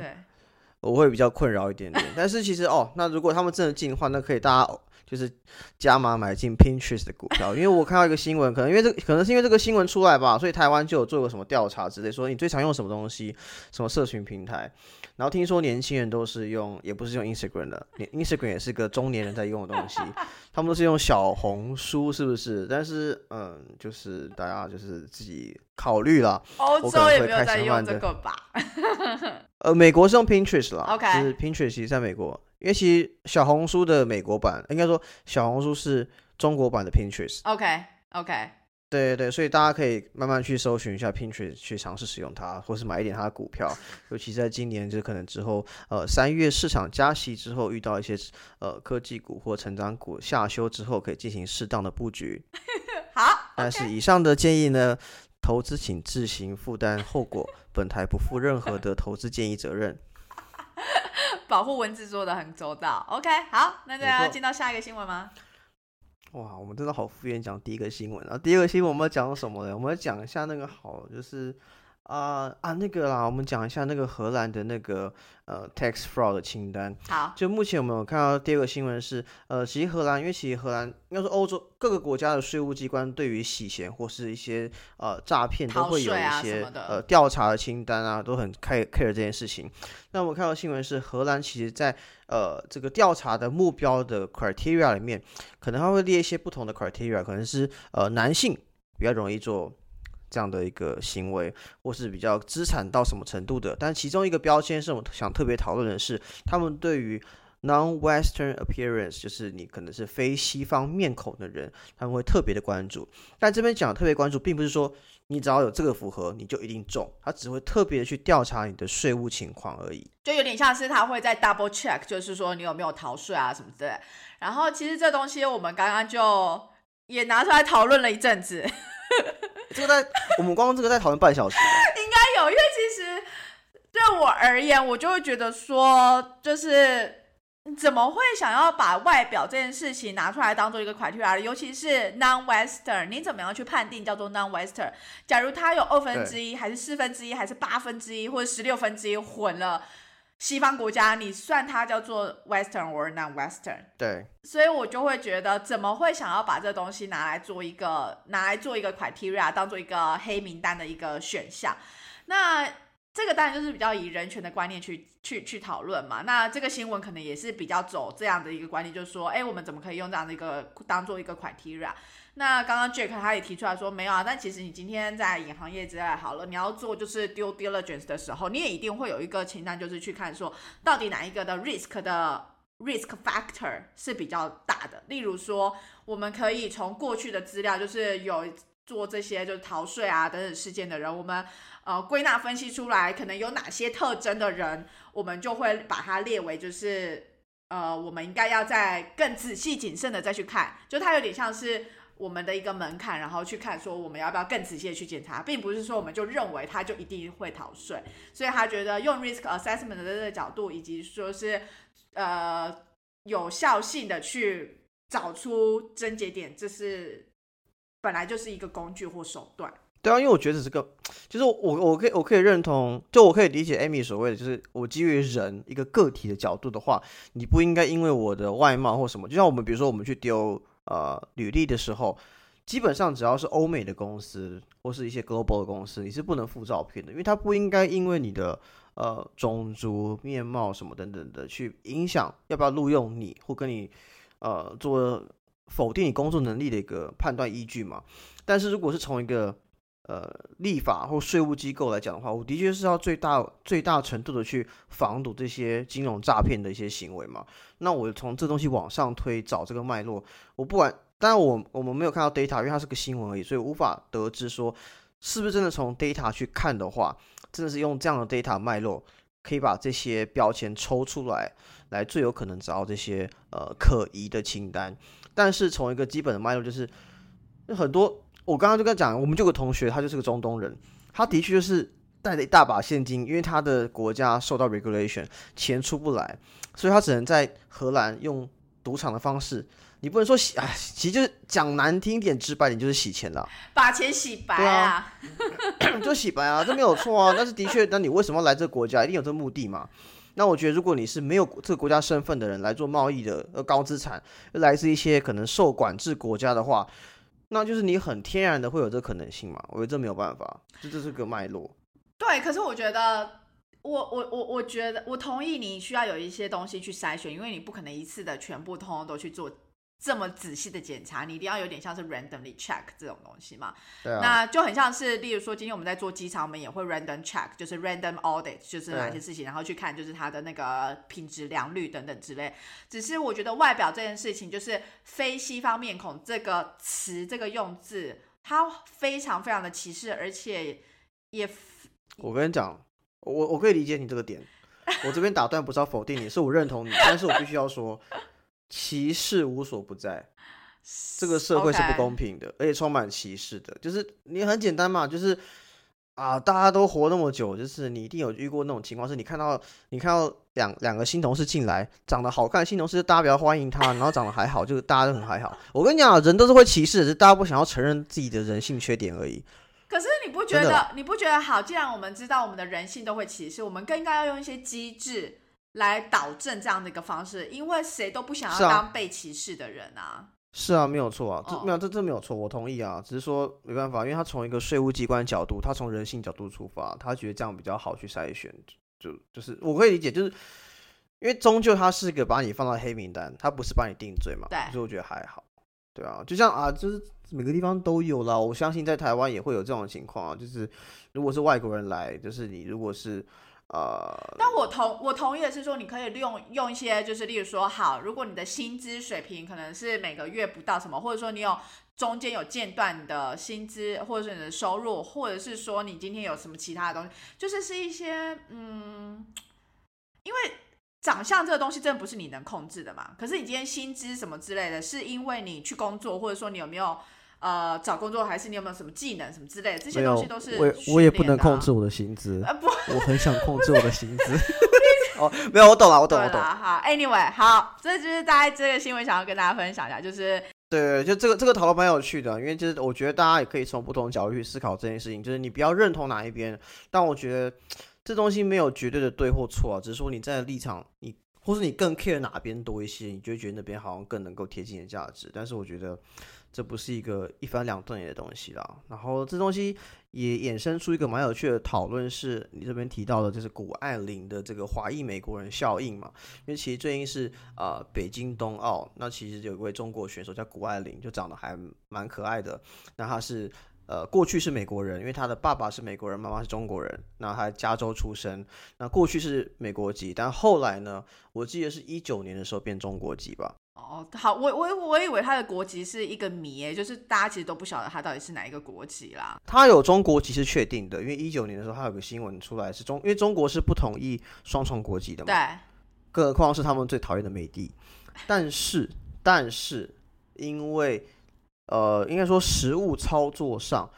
我会比较困扰一点点。但是其实哦，那如果他们真的进的话，那可以大家。就是加码买进 Pinterest 的股票，因为我看到一个新闻，可能因为这可能是因为这个新闻出来吧，所以台湾就有做过什么调查之类，说你最常用什么东西，什么社群平台，然后听说年轻人都是用，也不是用 Instagram 的，Instagram 也是个中年人在用的东西，他们都是用小红书，是不是？但是嗯，就是大家就是自己考虑了，欧洲也没有在用这个吧？呃，美国是用 Pinterest 了，OK，是 Pinterest 其实在美国。因为其实小红书的美国版，应该说小红书是中国版的 Pinterest。OK，OK，对对对，所以大家可以慢慢去搜寻一下 Pinterest，去尝试使用它，或是买一点它的股票。尤其在今年，就可能之后，呃，三月市场加息之后，遇到一些呃科技股或成长股下修之后，可以进行适当的布局。好，但是以上的建议呢，投资请自行负担后果，本台不负任何的投资建议责任。保护文字做的很周到，OK，好，那就要进到下一个新闻吗？哇，我们真的好敷衍讲第一个新闻啊！第二个新闻我们要讲什么呢？我们要讲一下那个好，就是。啊啊，那个啦，我们讲一下那个荷兰的那个呃 tax fraud 的清单。好，就目前我们有看到第二个新闻是，呃，其实荷兰，因为其实荷兰应该说欧洲各个国家的税务机关对于洗钱或是一些呃诈骗都会有一些呃调查的清单啊，都很 care care 这件事情。那我们看到新闻是，荷兰其实在呃这个调查的目标的 criteria 里面，可能它会列一些不同的 criteria，可能是呃男性比较容易做。这样的一个行为，或是比较资产到什么程度的，但其中一个标签是我想特别讨论的是，他们对于 non-Western appearance，就是你可能是非西方面孔的人，他们会特别的关注。但这边讲特别关注，并不是说你只要有这个符合，你就一定中，他只会特别的去调查你的税务情况而已。就有点像是他会在 double check，就是说你有没有逃税啊什么之类。然后其实这东西我们刚刚就也拿出来讨论了一阵子。这个在我们光这个在讨论半小时，应该有，因为其实对我而言，我就会觉得说，就是怎么会想要把外表这件事情拿出来当做一个 criteria，尤其是 non-western，你怎么样去判定叫做 non-western？假如它有二分之一，还是四分之一，还是八分之一，或者十六分之一混了？西方国家，你算它叫做 Western or non-Western？对，所以我就会觉得，怎么会想要把这东西拿来做一个，拿来做一个 criteria，当做一个黑名单的一个选项？那这个当然就是比较以人权的观念去去去讨论嘛。那这个新闻可能也是比较走这样的一个观念，就是说，哎，我们怎么可以用这样的一个当做一个 criteria？那刚刚 Jack 他也提出来说，没有啊，但其实你今天在银行业之外好了，你要做就是 due diligence 的时候，你也一定会有一个清单，就是去看说到底哪一个的 risk 的 risk factor 是比较大的。例如说，我们可以从过去的资料，就是有做这些就是逃税啊等等事件的人，我们呃归纳分析出来，可能有哪些特征的人，我们就会把它列为就是呃我们应该要再更仔细谨慎的再去看，就它有点像是。我们的一个门槛，然后去看说我们要不要更仔细的去检查，并不是说我们就认为他就一定会逃税，所以他觉得用 risk assessment 的这个角度，以及说是呃有效性的去找出症结点，这是本来就是一个工具或手段。对啊，因为我觉得这个就是我我可以我可以认同，就我可以理解 Amy 所谓的，就是我基于人一个个体的角度的话，你不应该因为我的外貌或什么，就像我们比如说我们去丢。呃，履历的时候，基本上只要是欧美的公司或是一些 global 的公司，你是不能附照片的，因为它不应该因为你的呃种族、面貌什么等等的去影响要不要录用你或跟你呃做否定你工作能力的一个判断依据嘛。但是如果是从一个呃，立法或税务机构来讲的话，我的确是要最大最大程度的去防堵这些金融诈骗的一些行为嘛。那我从这东西往上推，找这个脉络，我不管，当然我我们没有看到 data，因为它是个新闻而已，所以无法得知说是不是真的从 data 去看的话，真的是用这样的 data 脉络可以把这些标签抽出来，来最有可能找到这些呃可疑的清单。但是从一个基本的脉络，就是很多。我刚刚就跟他讲，我们就有个同学，他就是个中东人，他的确就是带了一大把现金，因为他的国家受到 regulation，钱出不来，所以他只能在荷兰用赌场的方式。你不能说洗，哎，其实就是讲难听点、直白点，就是洗钱了，把钱洗白啊，就洗白啊，这没有错啊。但是的确，那你为什么要来这个国家？一定有这个目的嘛？那我觉得，如果你是没有这个国家身份的人来做贸易的，呃，高资产，来自一些可能受管制国家的话。那就是你很天然的会有这可能性嘛？我觉得这没有办法，这这是个脉络。对，可是我觉得，我我我我觉得，我同意你需要有一些东西去筛选，因为你不可能一次的全部通通都去做。这么仔细的检查，你一定要有点像是 randomly check 这种东西嘛？对啊。那就很像是，例如说，今天我们在做机场，我们也会 random check，就是 random audit，就是哪些事情，然后去看就是它的那个品质良率等等之类。只是我觉得外表这件事情，就是非西方面孔这个词这个用字，它非常非常的歧视，而且也……我跟你讲，我我可以理解你这个点。我这边打断不是要否定你，是我认同你，但是我必须要说。歧视无所不在，这个社会是不公平的，而且充满歧视的。就是你很简单嘛，就是啊，大家都活那么久，就是你一定有遇过那种情况，是你看到你看到两两个新同事进来，长得好看，新同事大家比较欢迎他，然后长得还好，就是大家都很还好。我跟你讲，人都是会歧视，是大家不想要承认自己的人性缺点而已。可是你不觉得你不觉得好？既然我们知道我们的人性都会歧视，我们更应该要用一些机制。来导正这样的一个方式，因为谁都不想要当被歧视的人啊。是啊，没有错啊，这没有这这没有错，我同意啊。只是说没办法，因为他从一个税务机关角度，他从人性角度出发，他觉得这样比较好去筛选。就就是我可以理解，就是因为终究他是个把你放到黑名单，他不是把你定罪嘛。对，所以我觉得还好。对啊，就像啊，就是每个地方都有啦，我相信在台湾也会有这种情况啊。就是如果是外国人来，就是你如果是。呃，但我同我同意的是说，你可以利用用一些，就是例如说，好，如果你的薪资水平可能是每个月不到什么，或者说你有中间有间断的薪资，或者是你的收入，或者是说你今天有什么其他的东西，就是是一些嗯，因为长相这个东西真的不是你能控制的嘛。可是你今天薪资什么之类的，是因为你去工作，或者说你有没有？呃，找工作还是你有没有什么技能什么之类的，这些东西都是我我也不能控制我的薪资啊，不，我很想控制我的薪资。哦，没有，我懂了，我懂，我懂。好，Anyway，好，这就是大家这个新闻想要跟大家分享一下，就是对，就这个这个讨论蛮有趣的，因为就是我觉得大家也可以从不同角度去思考这件事情，就是你不要认同哪一边，但我觉得这东西没有绝对的对或错啊，只是说你在立场，你或是你更 care 哪边多一些，你就觉得那边好像更能够贴近你的价值，但是我觉得。这不是一个一翻两瞪眼的东西啦。然后这东西也衍生出一个蛮有趣的讨论，是你这边提到的，就是谷爱凌的这个华裔美国人效应嘛？因为其实最近是啊北京冬奥，那其实有一位中国选手叫谷爱凌，就长得还蛮可爱的。那他是呃过去是美国人，因为他的爸爸是美国人，妈妈是中国人。那他加州出生，那过去是美国籍，但后来呢，我记得是一九年的时候变中国籍吧。哦，好，我我我以为他的国籍是一个谜，就是大家其实都不晓得他到底是哪一个国籍啦。他有中国籍是确定的，因为一九年的时候他有个新闻出来是中，因为中国是不同意双重国籍的嘛。对。更何况是他们最讨厌的美帝。但是，但是因为呃，应该说实物操作上，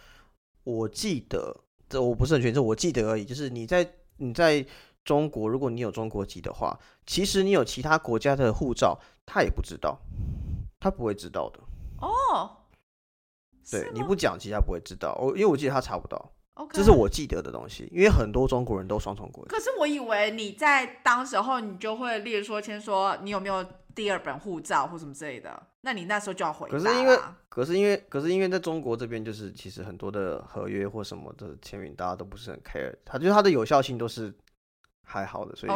我记得这我不是很确定，我记得而已。就是你在你在中国，如果你有中国籍的话，其实你有其他国家的护照，他也不知道，他不会知道的。哦，对，你不讲，其实他不会知道。我因为我记得他查不到。这是我记得的东西，因为很多中国人都双重国籍。可是我以为你在当时候，你就会例如说，先说你有没有第二本护照或什么之类的。那你那时候就要回答。可是因为，可是因为，可是因为在中国这边，就是其实很多的合约或什么的签名，大家都不是很 care。它就是它的有效性都是还好的，所以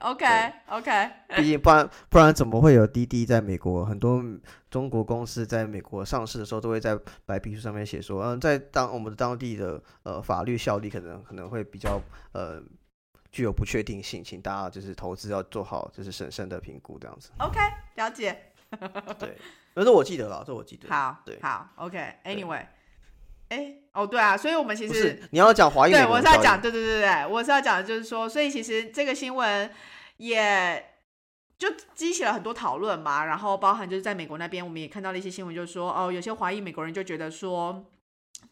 OK，OK，OK。毕竟不然不然怎么会有滴滴在美国？很多中国公司在美国上市的时候，都会在白皮书上面写说，嗯，在当我们当地的呃法律效力可能可能会比较呃具有不确定性，请大家就是投资要做好就是审慎的评估这样子。OK，了解。对，这是我记得了，这我记得。好，对，好，OK，Anyway，哎，哦，对啊，所以我们其实你要讲华裔，对，我是要讲，对对对对，我是要讲的，就是说，所以其实这个新闻也就激起了很多讨论嘛，然后包含就是在美国那边，我们也看到了一些新闻，就是说，哦，有些华裔美国人就觉得说。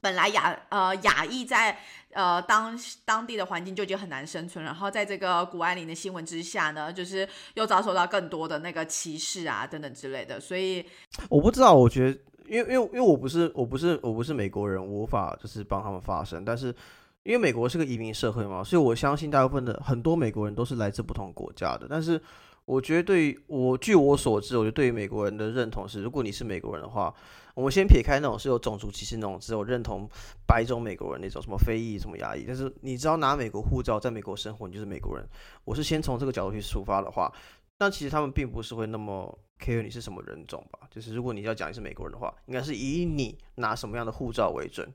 本来亚呃亚裔在呃当当地的环境就已经很难生存，然后在这个谷爱凌的新闻之下呢，就是又遭受到更多的那个歧视啊等等之类的，所以我不知道，我觉得因为因为因为我不是我不是我不是美国人，无法就是帮他们发声，但是因为美国是个移民社会嘛，所以我相信大部分的很多美国人都是来自不同国家的，但是我觉得对于我据我所知，我觉得对于美国人的认同是，如果你是美国人的话。我们先撇开那种是有种族歧视那种，只有认同白种美国人那种什么非裔什么亚裔，但是你只要拿美国护照在美国生活，你就是美国人。我是先从这个角度去出发的话，那其实他们并不是会那么 care 你是什么人种吧？就是如果你要讲你是美国人的话，应该是以你拿什么样的护照为准。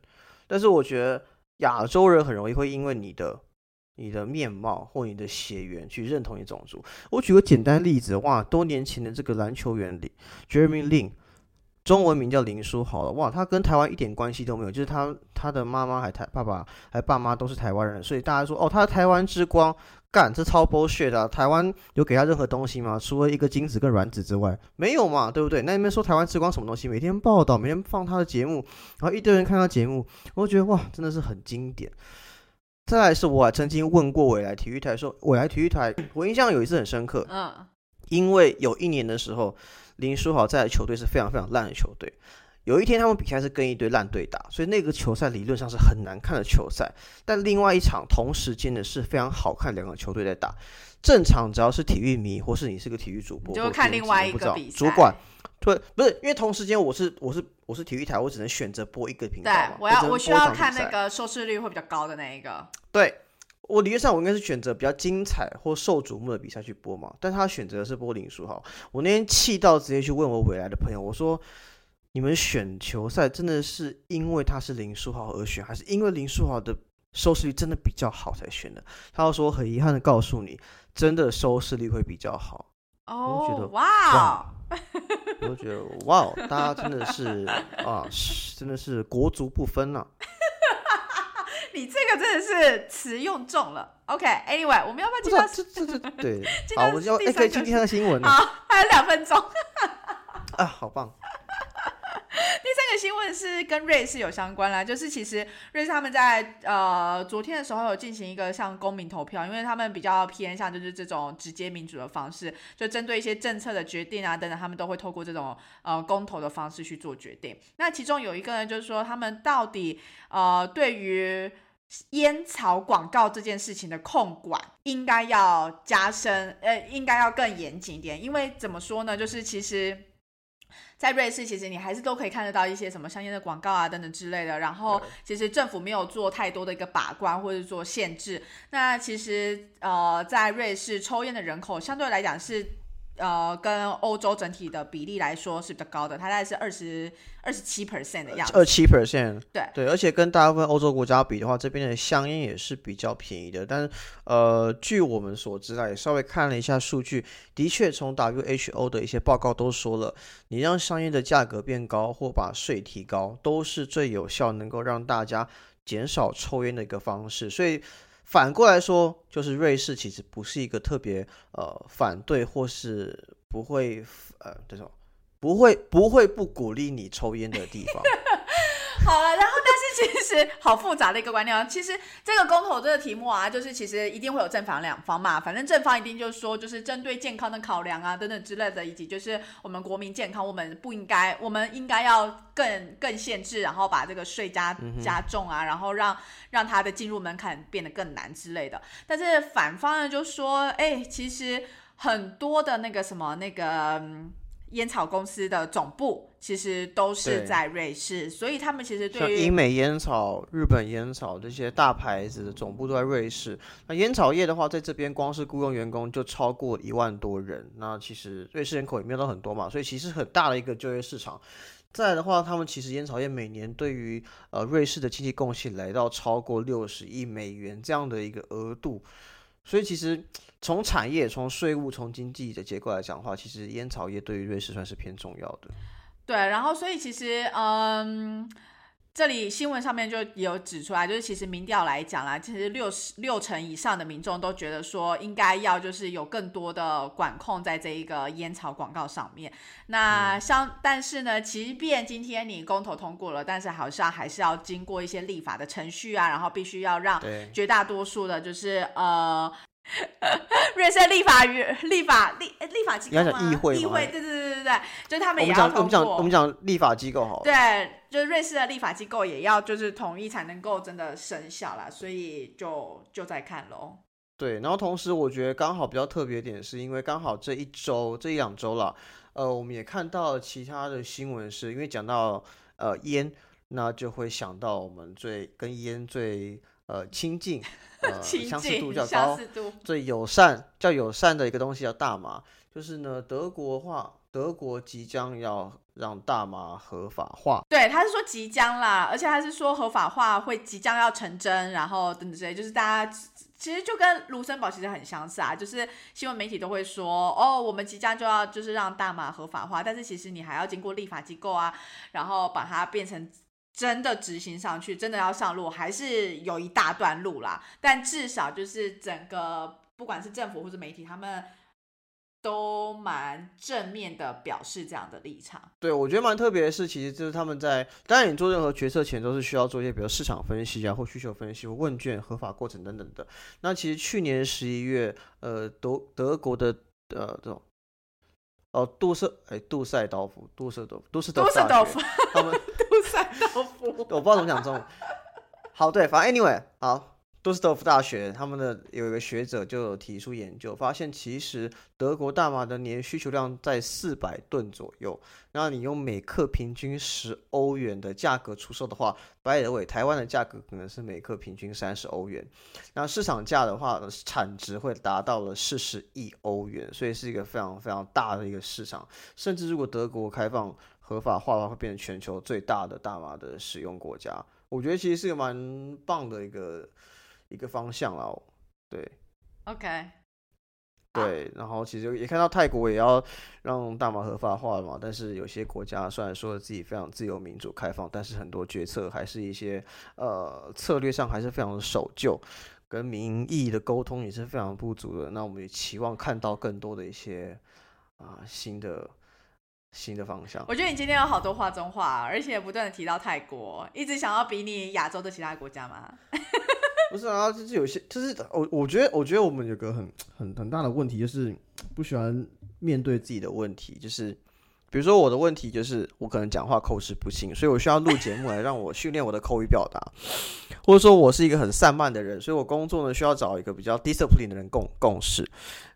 但是我觉得亚洲人很容易会因为你的你的面貌或你的血缘去认同你种族。我举个简单例子，哇，多年前的这个篮球员里 Jeremy Lin。中文名叫林书豪了，哇，他跟台湾一点关系都没有，就是他他的妈妈还台爸爸还爸妈都是台湾人，所以大家说哦，他台湾之光，干这超 bullshit 啊！台湾有给他任何东西吗？除了一个精子跟卵子之外，没有嘛，对不对？那你们说台湾之光什么东西？每天报道，每天放他的节目，然后一堆人看他节目，我觉得哇，真的是很经典。再来是我还曾经问过未来体育台，说未来体育台，我印象有一次很深刻，嗯，因为有一年的时候。林书豪在的球队是非常非常烂的球队。有一天他们比赛是跟一堆烂队打，所以那个球赛理论上是很难看的球赛。但另外一场同时间的是非常好看，两个球队在打。正常只要是体育迷，或是你是个体育主播，就看另外一个比赛。主管对，不是因为同时间我是我是我是体育台，我只能选择播一个频道。对，我要我需要看那个收视率会比较高的那一个。对。我理论上我应该是选择比较精彩或受瞩目的比赛去播嘛，但他选择的是播林书豪。我那天气到直接去问我未来的朋友，我说：“你们选球赛真的是因为他是林书豪而选，还是因为林书豪的收视率真的比较好才选的？”他说：“很遗憾的告诉你，真的收视率会比较好。”哦，觉得哇，我就觉得哇，大家真的是啊，真的是国足不分呐。你这个真的是词用重了。OK，Anyway，我们要不要进到这这这对？好，我要哎，可以今天的新闻好，还有两分钟。啊，好棒。第三个新闻是跟瑞士有相关啦，就是其实瑞士他们在呃昨天的时候有进行一个像公民投票，因为他们比较偏向就是这种直接民主的方式，就针对一些政策的决定啊等等，他们都会透过这种呃公投的方式去做决定。那其中有一个呢，就是说他们到底呃对于烟草广告这件事情的控管应该要加深，呃，应该要更严谨一点，因为怎么说呢，就是其实。在瑞士，其实你还是都可以看得到一些什么香烟的广告啊等等之类的。然后，其实政府没有做太多的一个把关或者做限制。那其实，呃，在瑞士抽烟的人口相对来讲是。呃，跟欧洲整体的比例来说是比较高的，它大概是二十二十七 percent 的样子。二七 percent，对对，而且跟大部分欧洲国家比的话，这边的香烟也是比较便宜的。但是，呃，据我们所知啊，也稍微看了一下数据，的确从 WHO 的一些报告都说了，你让香烟的价格变高或把税提高，都是最有效能够让大家减少抽烟的一个方式。所以。反过来说，就是瑞士其实不是一个特别呃反对或是不会呃这种。不会不会不鼓励你抽烟的地方。好了，然后呢 其实好复杂的一个观念啊。其实这个公投这个题目啊，就是其实一定会有正反两方嘛。反正正方一定就是说，就是针对健康的考量啊等等之类的，以及就是我们国民健康，我们不应该，我们应该要更更限制，然后把这个税加加重啊，然后让让它的进入门槛变得更难之类的。但是反方呢就说，哎，其实很多的那个什么那个。烟草公司的总部其实都是在瑞士，所以他们其实对于英美烟草、日本烟草这些大牌子的总部都在瑞士。那烟草业的话，在这边光是雇佣员工就超过一万多人。那其实瑞士人口也没有到很多嘛，所以其实很大的一个就业市场。再来的话，他们其实烟草业每年对于呃瑞士的经济贡献来到超过六十亿美元这样的一个额度。所以其实从产业、从税务、从经济的结构来讲的话，其实烟草业对于瑞士算是偏重要的。对，然后所以其实嗯，这里新闻上面就有指出来，就是其实民调来讲啦，其实六十六成以上的民众都觉得说应该要就是有更多的管控在这一个烟草广告上面。那像但是呢，即便今天你公投通过了，但是好像还是要经过一些立法的程序啊，然后必须要让绝大多数的，就是呃。瑞士立法与立法立立法机构吗？议会，议会，对对对对对，就他们也要通过。我们讲我们讲立法机构好。对，就是瑞士的立法机构也要就是同意才能够真的生效啦，所以就就在看喽。对，然后同时我觉得刚好比较特别点，是因为刚好这一周这一两周了，呃，我们也看到其他的新闻，是因为讲到呃烟，那就会想到我们最跟烟最。呃，亲近，呃，相似度较高，最友善、较友善的一个东西叫大麻。就是呢，德国话，德国即将要让大麻合法化。对，他是说即将啦，而且他是说合法化会即将要成真，然后等等之类。就是大家其实就跟卢森堡其实很相似啊，就是新闻媒体都会说，哦，我们即将就要就是让大麻合法化，但是其实你还要经过立法机构啊，然后把它变成。真的执行上去，真的要上路，还是有一大段路啦。但至少就是整个，不管是政府或者媒体，他们都蛮正面的表示这样的立场。对，我觉得蛮特别的是，其实就是他们在，当然你做任何决策前都是需要做一些，比如市场分析啊，或需求分析，或问卷、合法过程等等的。那其实去年十一月，呃，德德国的呃这种。哦，杜塞哎，杜塞道夫，杜塞道夫，杜塞道夫，他们杜塞道夫，我不知道怎么讲中文。好，对，反正 anyway，好。杜斯德夫大学他们的有一个学者就有提出研究，发现其实德国大麻的年需求量在四百吨左右。那你用每克平均十欧元的价格出售的话，白德伟台湾的价格可能是每克平均三十欧元。那市场价的话，产值会达到了四十亿欧元，所以是一个非常非常大的一个市场。甚至如果德国开放合法化的话，会变成全球最大的大麻的使用国家。我觉得其实是个蛮棒的一个。一个方向啦，对，OK，对，然后其实也看到泰国也要让大麻合法化了嘛，但是有些国家虽然说自己非常自由民主开放，但是很多决策还是一些呃策略上还是非常的守旧，跟民意的沟通也是非常不足的。那我们也期望看到更多的一些啊新的新的方向。我觉得你今天有好多话中话，而且不断的提到泰国，一直想要比你亚洲的其他国家吗？不是啊，就是有些，就是我我觉得，我觉得我们有个很很很大的问题，就是不喜欢面对自己的问题。就是比如说我的问题，就是我可能讲话口齿不清，所以我需要录节目来让我训练我的口语表达，或者说我是一个很散漫的人，所以我工作呢需要找一个比较 discipline 的人共共事。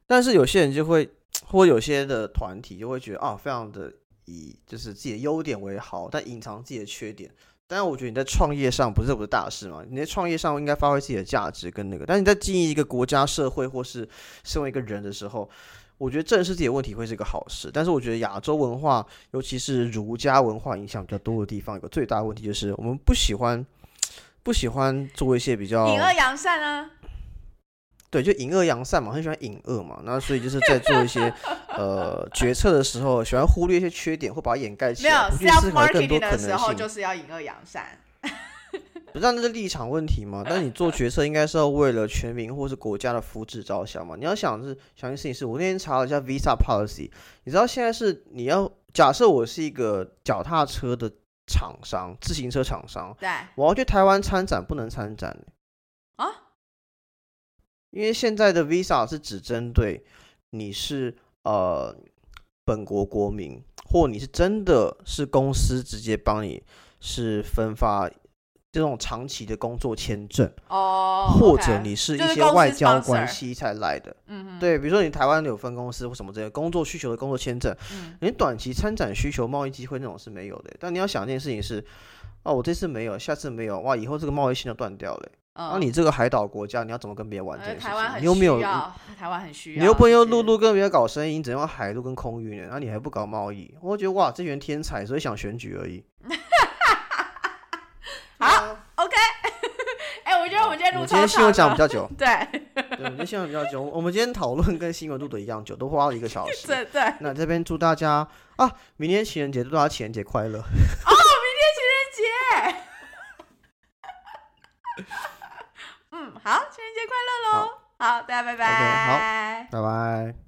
但是有些人就会，或有些的团体就会觉得啊，非常的以就是自己的优点为好，但隐藏自己的缺点。但是，我觉得你在创业上不是不是大事嘛？你在创业上应该发挥自己的价值跟那个。但你在经营一个国家、社会或是身为一个人的时候，我觉得正视自己的问题会是一个好事。但是我觉得亚洲文化，尤其是儒家文化影响比较多的地方，有个最大的问题就是我们不喜欢不喜欢做一些比较隐恶扬善啊。对，就隐恶扬善嘛，很喜欢隐恶嘛。那所以就是在做一些呃决策的时候，喜欢忽略一些缺点，或把它掩盖起来。没有，是要 marketing 的时候就是要隐恶扬善。不是那是立场问题嘛？但你做决策应该是要为了全民或是国家的福祉着想嘛？你要想是想一件事情是，我那天查了一下 Visa Policy，你知道现在是你要假设我是一个脚踏车的厂商，自行车厂商，对，我要去台湾参展，不能参展啊，因为现在的 Visa 是只针对你是呃本国国民，或你是真的是公司直接帮你是分发。这种长期的工作签证哦，或者你是一些外交关系才来的，嗯对，比如说你台湾有分公司或什么这些工作需求的工作签证，嗯，你短期参展需求贸易机会那种是没有的。但你要想一件事情是，哦，我这次没有，下次没有，哇，以后这个贸易线就断掉了。那你这个海岛国家，你要怎么跟别人玩这件事情？你又没有，台湾很需要，你又不能用陆路跟别人搞生意，你只能用海路跟空运呢？那你还不搞贸易？我觉得哇，这群人天才，所以想选举而已。好，OK。哎，我觉得我们今天录今天新闻讲比较久，对，对，我们新闻比较久。我们今天讨论跟新闻录的一样久，都花了一个小时。对对。那这边祝大家啊，明天情人节，祝大家情人节快乐。哦，明天情人节。嗯，好，情人节快乐喽！好，大家拜拜。OK，好，拜拜。